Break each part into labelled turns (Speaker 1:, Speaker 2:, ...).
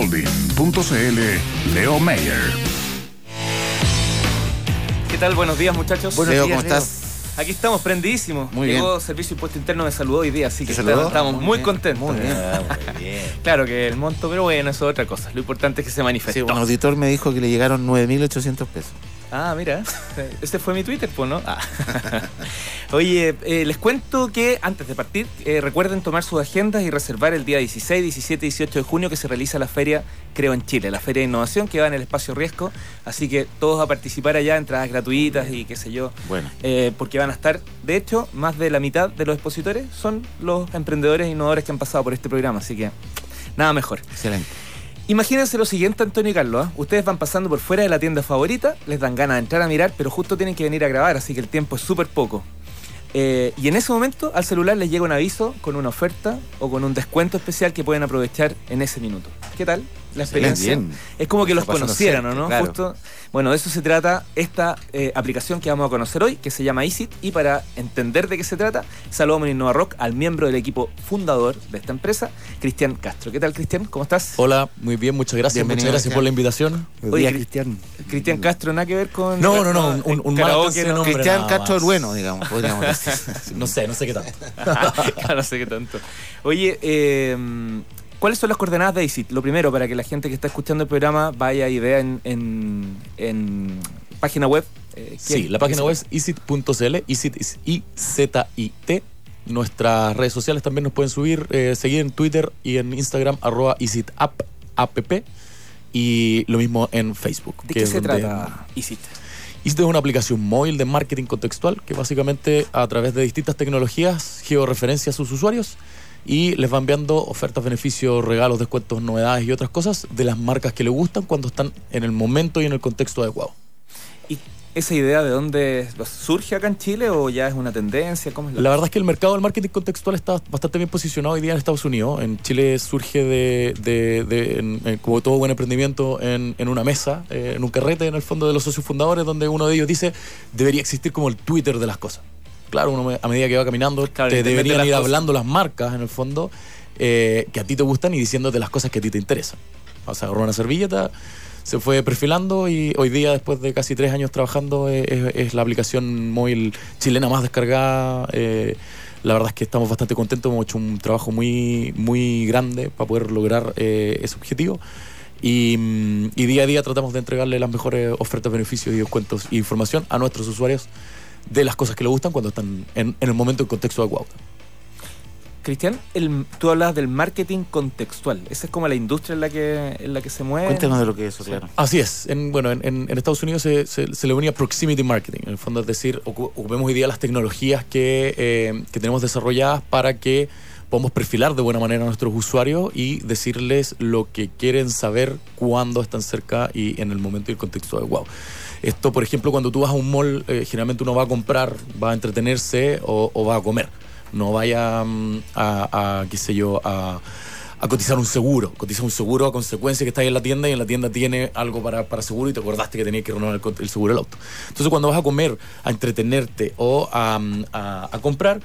Speaker 1: Holding.cl Leo Mayer.
Speaker 2: ¿Qué tal? Buenos días, muchachos.
Speaker 3: Buenos
Speaker 2: Leo,
Speaker 3: días,
Speaker 2: ¿cómo
Speaker 3: Leo.
Speaker 2: estás? Aquí estamos prendidísimos.
Speaker 3: Muy
Speaker 2: Llegó
Speaker 3: bien.
Speaker 2: Servicio Impuesto Interno, me saludó hoy día, así que estamos
Speaker 3: Muy
Speaker 2: muy
Speaker 3: bien,
Speaker 2: contentos.
Speaker 3: muy bien.
Speaker 4: Ah, muy bien.
Speaker 2: Claro que el monto, pero bueno, eso es otra cosa. Lo importante es que se
Speaker 3: Sí,
Speaker 2: manifestó.
Speaker 3: un auditor me dijo que le llegaron 9.800 pesos.
Speaker 2: Ah, mira, este fue mi Twitter, pues, ¿no? Ah. Oye, eh, les cuento que antes de partir, eh, recuerden tomar sus agendas y reservar el día 16, 17 y 18 de junio que se realiza la feria Creo en Chile, la feria de innovación que va en el espacio Riesgo. Así que todos a participar allá, entradas gratuitas y qué sé yo.
Speaker 3: Bueno,
Speaker 2: eh, porque van a estar, de hecho, más de la mitad de los expositores son los emprendedores e innovadores que han pasado por este programa. Así que nada mejor.
Speaker 3: excelente.
Speaker 2: Imagínense lo siguiente, Antonio y Carlos. ¿ah? Ustedes van pasando por fuera de la tienda favorita, les dan ganas de entrar a mirar, pero justo tienen que venir a grabar, así que el tiempo es súper poco. Eh, y en ese momento al celular les llega un aviso con una oferta o con un descuento especial que pueden aprovechar en ese minuto. ¿Qué tal? La experiencia.
Speaker 3: Bien.
Speaker 2: Es como que
Speaker 3: Está
Speaker 2: los conocieran, ¿o no?
Speaker 3: claro.
Speaker 2: Justo. Bueno, de eso se trata esta eh, aplicación que vamos a conocer hoy, que se llama Easit. Y para entender de qué se trata, saludamos en Innova Rock al miembro del equipo fundador de esta empresa, Cristian Castro. ¿Qué tal, Cristian? ¿Cómo estás?
Speaker 4: Hola, muy bien, muchas gracias.
Speaker 3: Bienvenido,
Speaker 4: muchas gracias por la invitación.
Speaker 2: Oye,
Speaker 3: Cristian.
Speaker 2: Cristian Castro, nada que ver con.
Speaker 4: No, no, no, un- un-
Speaker 2: karaoke.
Speaker 3: Cristian Castro
Speaker 4: más.
Speaker 3: bueno, digamos, podríamos decir.
Speaker 4: No sé, no sé qué tal.
Speaker 2: Claro, no sé qué tanto. Oye, eh, ¿cuáles son las coordenadas de ICIT? Lo primero, para que la gente que está escuchando el programa vaya y vea en, en, en página web. eh,
Speaker 4: Sí, la página web es easit.cl, easit es I-Z-I-T. Nuestras redes sociales también nos pueden subir, eh, seguir en Twitter y en Instagram, arroba app, y lo mismo en Facebook.
Speaker 2: ¿De qué se trata ICIT?
Speaker 4: Esto es una aplicación móvil de marketing contextual que básicamente a través de distintas tecnologías georreferencia a sus usuarios y les va enviando ofertas, beneficios, regalos, descuentos, novedades y otras cosas de las marcas que le gustan cuando están en el momento y en el contexto adecuado.
Speaker 2: ¿Y esa idea de dónde surge acá en Chile o ya es una tendencia? ¿Cómo es la,
Speaker 4: La verdad es que el mercado del marketing contextual está bastante bien posicionado hoy día en Estados Unidos. En Chile surge de, de- de- en- en- como todo buen emprendimiento, en, en una mesa, eh, en un carrete, en el fondo de los socios fundadores, donde uno de ellos dice, debería existir como el Twitter de las cosas. Claro, uno a medida que va caminando,
Speaker 2: Claro,
Speaker 4: te deberían ir hablando las marcas, en el fondo, eh, que a ti te gustan y diciéndote las cosas que a ti te interesan. O sea, agarró una servilleta, se fue perfilando y hoy día, después de casi tres años trabajando, eh, es, es la aplicación móvil chilena más descargada. eh, la verdad es que estamos bastante contentos, hemos hecho un trabajo muy, muy grande para poder lograr eh, ese objetivo. Y, mm, y día a día tratamos de entregarle las mejores ofertas, beneficios y descuentos e información a nuestros usuarios de las cosas que les gustan cuando están en, en el momento y contexto adecuado.
Speaker 2: Cristian, el- tú hablas del marketing contextual. Esa es como la industria en la que, en la que se mueve.
Speaker 3: Cuéntanos de lo que es eso, claro.
Speaker 4: Así es. En, bueno, en, en- en Estados Unidos se, se- se le unía proximity marketing. En el fondo, es decir, ocu- ocupemos hoy día las tecnologías que, eh, que tenemos desarrolladas para que podamos perfilar de buena manera a nuestros usuarios y decirles lo que quieren saber cuando están cerca y en el momento y el contexto adecuado. Esto, por ejemplo, cuando tú vas a un mall, eh, generalmente uno va a comprar, va a entretenerse o, va a comer. No vaya mm, a, a, qué sé yo, a, cotizar un seguro. Cotiza un seguro a consecuencia que estás en la tienda y en la tienda tiene algo para, para seguro y te acordaste que tenías que renovar el, seguro del auto. Entonces cuando vas a comer, a entretenerte o a, mm, comprar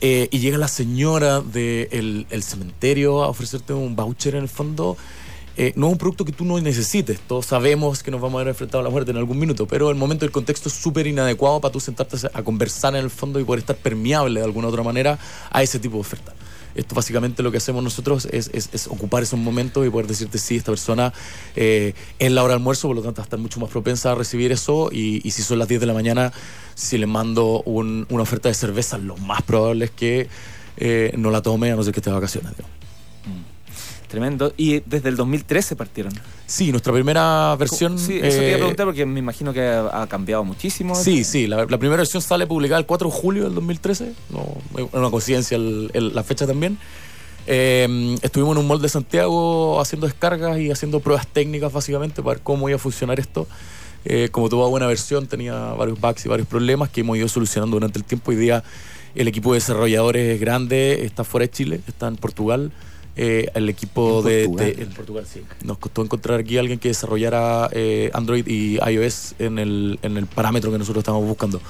Speaker 4: eh, y llega la señora del el cementerio a ofrecerte un voucher en el fondo, eh, no es un producto que tú no necesites. Todos sabemos que nos vamos a ver enfrentados a la muerte en algún minuto, pero el momento el contexto es súper inadecuado para tú sentarte a conversar en el fondo y poder estar permeable de alguna otra manera a ese tipo de oferta. Esto básicamente lo que hacemos nosotros es, ocupar esos momentos y poder decirte, sí, esta persona eh, es la hora de almuerzo, por lo tanto va a estar mucho más propensa a recibir eso y, si son las 10 de la mañana, si le mando un- una oferta de cerveza, lo más probable es que eh, no la tome a no ser que esté de vacaciones. digamos.
Speaker 2: Tremendo. Y desde el 2013 partieron.
Speaker 4: Sí, nuestra primera versión...
Speaker 2: Sí, eso te iba a
Speaker 4: eh,
Speaker 2: preguntar porque me imagino que ha, ha cambiado muchísimo.
Speaker 4: Sí, sí, la, la primera versión sale publicada el 4 de julio del 2013, no, es una coincidencia el- el- la fecha también. Eh, estuvimos en un mall de Santiago haciendo descargas y haciendo pruebas técnicas básicamente para ver cómo iba a funcionar esto. Eh, como toda buena versión tenía varios bugs y varios problemas que hemos ido solucionando durante el tiempo. Hoy día el equipo de desarrolladores es grande, está fuera de Chile, está en Portugal. Eh, el equipo
Speaker 3: ¿En
Speaker 4: de,
Speaker 3: Portugal?
Speaker 4: de- en Portugal, sí. Nos costó encontrar aquí a alguien que desarrollara eh, Android y iOS en el, en el parámetro que nosotros estamos buscando.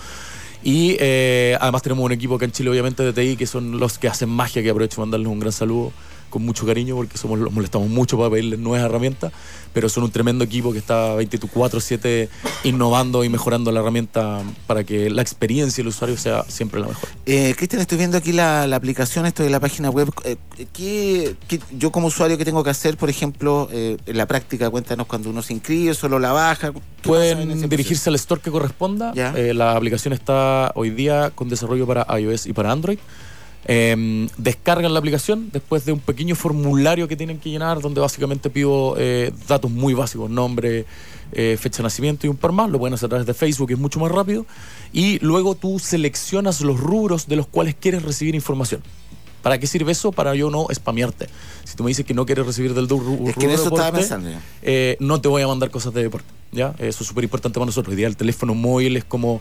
Speaker 4: Y eh, además tenemos un equipo acá en Chile, obviamente, de TI, que son los que hacen magia, que aprovecho de mandarles un gran saludo. Con mucho cariño porque somos los molestamos mucho para pedirles nuevas herramientas, pero son un tremendo equipo que está 24/7 innovando y mejorando la herramienta para que la experiencia del usuario sea siempre la mejor.
Speaker 3: Eh, Cristian, estoy viendo aquí la, la aplicación, esto de la página web. Eh, ¿qué, qué- yo como usuario, qué tengo que hacer, por ejemplo, eh, en la práctica? Cuéntanos cuando uno se inscribe, solo la baja. ¿Qué pasa en ese
Speaker 4: Pueden dirigirse al store que corresponda. Eh, la aplicación está hoy día con desarrollo para iOS y para Android. Eh, descargan la aplicación después de un pequeño formulario que tienen que llenar donde básicamente pido eh, datos muy básicos, nombre, eh, fecha de nacimiento y un par más. Lo pueden hacer a través de Facebook, es mucho más rápido. Y luego tú seleccionas los rubros de los cuales quieres recibir información. ¿Para qué sirve eso? Para yo no spamearte. Si tú me dices que no quieres recibir del rubro
Speaker 3: Es que en eso estaba
Speaker 4: deporte,
Speaker 3: pensando. yo.
Speaker 4: eh, no te voy a mandar cosas de deporte. ¿ya? Eso es súper importante para nosotros. Hoy día el teléfono móvil es como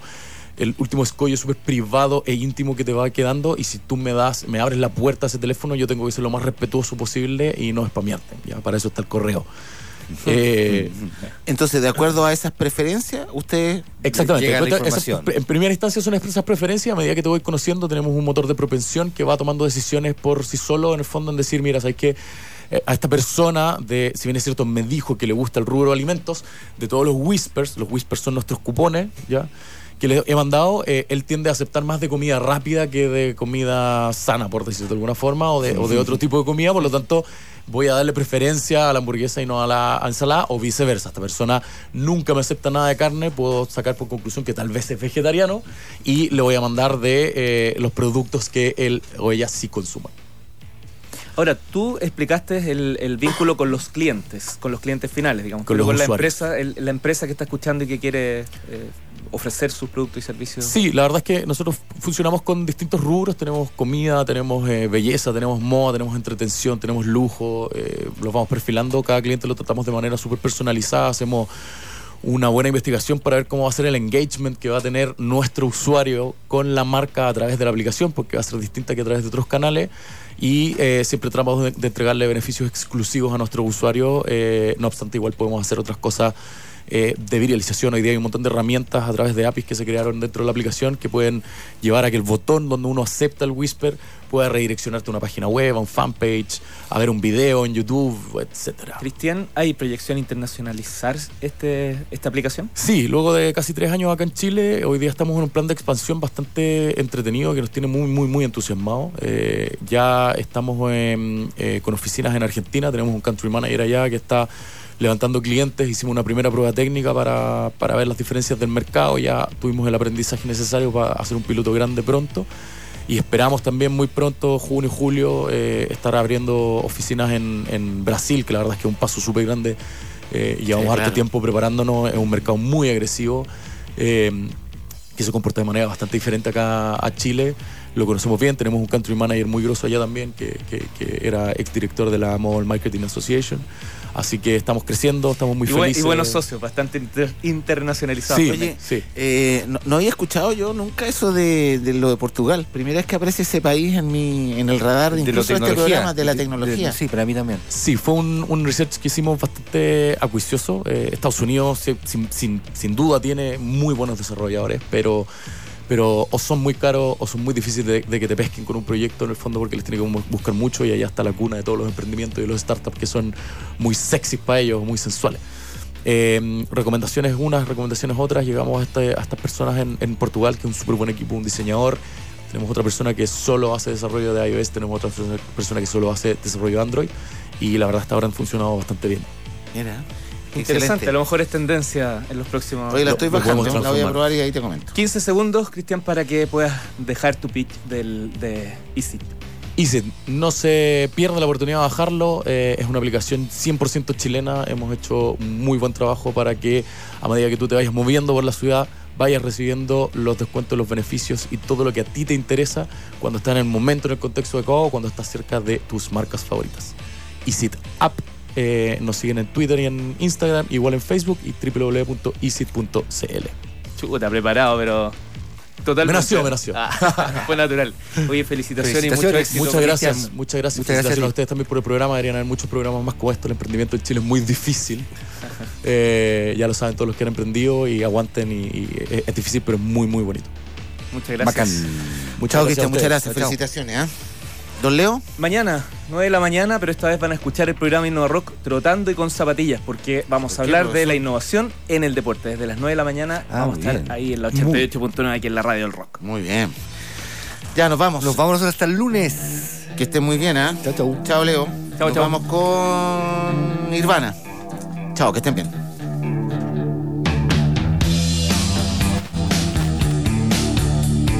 Speaker 4: el último escollo súper privado e íntimo que te va quedando y si tú me das, me abres la puerta a ese teléfono, yo tengo que ser lo más respetuoso posible y no spamearte. ¿ya? Para eso está el correo. Eh,
Speaker 3: Entonces, de acuerdo a esas preferencias, usted
Speaker 4: Exactamente.
Speaker 1: Llega la
Speaker 4: Entonces,
Speaker 1: información.
Speaker 4: esas- en primera instancia son esas preferencias. A medida que te voy conociendo, tenemos un motor de propensión que va tomando decisiones por sí solo, en el fondo, en decir, mira, ¿sabes qué? Eh, a esta persona, de, si bien es cierto, me dijo que le gusta el rubro de alimentos, de todos los whispers, los whispers son nuestros cupones, ¿ya? Que le he mandado, eh, él tiende a aceptar más de comida rápida que de comida sana, por decirlo de alguna forma, o de, o de otro tipo de comida, por lo tanto voy a darle preferencia a la hamburguesa y no a la ensalada, o viceversa. Esta persona nunca me acepta nada de carne, puedo sacar por conclusión que tal vez es vegetariano, y le voy a mandar de eh, los productos que él o ella sí consuman.
Speaker 2: Ahora, tú explicaste el, el vínculo con los clientes, con los clientes finales, digamos,
Speaker 4: Con
Speaker 2: la empresa, el- la empresa que está escuchando y que quiere eh, ofrecer sus productos y servicios.
Speaker 4: Sí, la verdad es que nosotros funcionamos con distintos rubros. Tenemos comida, tenemos eh, belleza, tenemos moda, tenemos entretención, tenemos lujo. eh, los vamos perfilando. Cada cliente lo tratamos de manera súper personalizada. Hacemos una buena investigación para ver cómo va a ser el engagement que va a tener nuestro usuario con la marca a través de la aplicación, porque va a ser distinta que a través de otros canales. Y eh, siempre tratamos de, entregarle beneficios exclusivos a nuestro usuario. eh, no obstante, igual podemos hacer otras cosas eh, de viralización. Hoy día hay un montón de herramientas a través de APIs que se crearon dentro de la aplicación que pueden llevar a que el botón donde uno acepta el Whisper pueda redireccionarte a una página web, a un fanpage, a ver un video en YouTube, etcétera.
Speaker 2: Cristian, ¿hay proyección internacionalizar este, esta aplicación?
Speaker 4: Sí, luego de casi tres años acá en Chile, hoy día estamos en un plan de expansión bastante entretenido que nos tiene muy, muy, muy entusiasmados. Eh, ya estamos en, eh, con oficinas en Argentina, tenemos un country manager allá que está levantando clientes, hicimos una primera prueba técnica para, para ver las diferencias del mercado, ya tuvimos el aprendizaje necesario para hacer un piloto grande pronto. Y esperamos también muy pronto, junio, julio, eh, estar abriendo oficinas en, en Brasil, que la verdad es que es un paso súper grande. Eh, llevamos
Speaker 3: Sí,
Speaker 4: harto
Speaker 3: claro.
Speaker 4: tiempo preparándonos, es un mercado muy agresivo, eh, que se comporta de manera bastante diferente acá a Chile. Lo conocemos bien, tenemos un country manager muy grosso allá también, que, que- que era exdirector de la Mobile Marketing Association. Así que estamos creciendo, estamos muy
Speaker 2: y, buen- y
Speaker 4: felices.
Speaker 2: buenos socios, bastante inter- internacionalizados.
Speaker 4: Sí.
Speaker 3: Oye,
Speaker 4: sí.
Speaker 3: Eh, no, no había escuchado yo nunca eso de, de lo de Portugal. Primera vez que aparece ese país en mi en el radar de
Speaker 1: De
Speaker 3: incluso este programa de la
Speaker 1: De-
Speaker 3: tecnología.
Speaker 1: de- sí, para mí también.
Speaker 4: Sí, fue un, un research que hicimos bastante acuicioso. Eh, Estados Unidos sin, sin- sin duda tiene muy buenos desarrolladores, pero, pero o son muy caros o son muy difíciles de, de que te pesquen con un proyecto en el fondo porque les tiene que buscar mucho y allá está la cuna de todos los emprendimientos y los startups que son muy sexy para ellos, muy sensuales. Eh, recomendaciones unas, recomendaciones otras. Llegamos a, este- a estas personas en, en Portugal, que es un súper buen equipo, un diseñador. Tenemos otra persona que solo hace desarrollo de iOS, tenemos otra persona que solo hace desarrollo de Android. Y la verdad hasta ahora han funcionado bastante bien.
Speaker 3: Mira,
Speaker 2: Interesante,
Speaker 3: excelente.
Speaker 2: a lo mejor es tendencia en los próximos...
Speaker 3: Oye, la estoy
Speaker 4: lo
Speaker 3: bajando, la voy a probar y ahí te comento.
Speaker 2: 15 segundos, Cristian, para que puedas dejar tu pitch del, de Easy.
Speaker 4: Easy, no se pierda la oportunidad de bajarlo. eh, es una aplicación 100% chilena. Hemos hecho muy buen trabajo para que a medida que tú te vayas moviendo por la ciudad, vayas recibiendo los descuentos, los beneficios y todo lo que a ti te interesa cuando estás en el momento, en el contexto adecuado, o cuando estás cerca de tus marcas favoritas. Easy App. Eh, nos siguen en Twitter y en Instagram, igual en Facebook y www.easy.cl.
Speaker 2: Chuta, preparado, pero... Totalmente.
Speaker 4: Me nació, me nació.
Speaker 2: Ah, fue natural. Oye, felicitaciones, y mucho éxito.
Speaker 4: Muchas gracias, muchas gracias.
Speaker 1: Muchas gracias
Speaker 4: Felicitaciones
Speaker 1: a
Speaker 4: ustedes también por el programa. Deberían haber muchos programas más como esto. El emprendimiento en Chile es muy difícil. Eh, ya lo saben todos los que han emprendido y aguanten. Y, y es, es difícil, pero es muy, muy bonito.
Speaker 2: Muchas gracias.
Speaker 1: Bacán.
Speaker 4: Muchas
Speaker 3: Chao,
Speaker 4: gracias
Speaker 3: Cristian, muchas gracias. Felicitaciones. ¿ah? Don Leo,
Speaker 2: Mañana, 9 de la mañana, pero esta vez van a escuchar el programa Innova Rock trotando y con zapatillas, porque vamos a
Speaker 3: ¿Por qué,
Speaker 2: hablar de la innovación en el deporte. Desde las 9 de la mañana
Speaker 5: Ah,
Speaker 2: vamos a estar
Speaker 5: bien.
Speaker 2: ahí en la 88.9 aquí en la radio del rock.
Speaker 3: muy bien. Ya nos vamos.
Speaker 5: Nos vamos hasta el lunes.
Speaker 3: Que estén muy bien, ¿ah?
Speaker 5: Chao, chau.
Speaker 3: Chao, Leo.
Speaker 2: Chao,
Speaker 3: nos
Speaker 2: chao.
Speaker 3: vamos con Nirvana. Chao, que estén bien.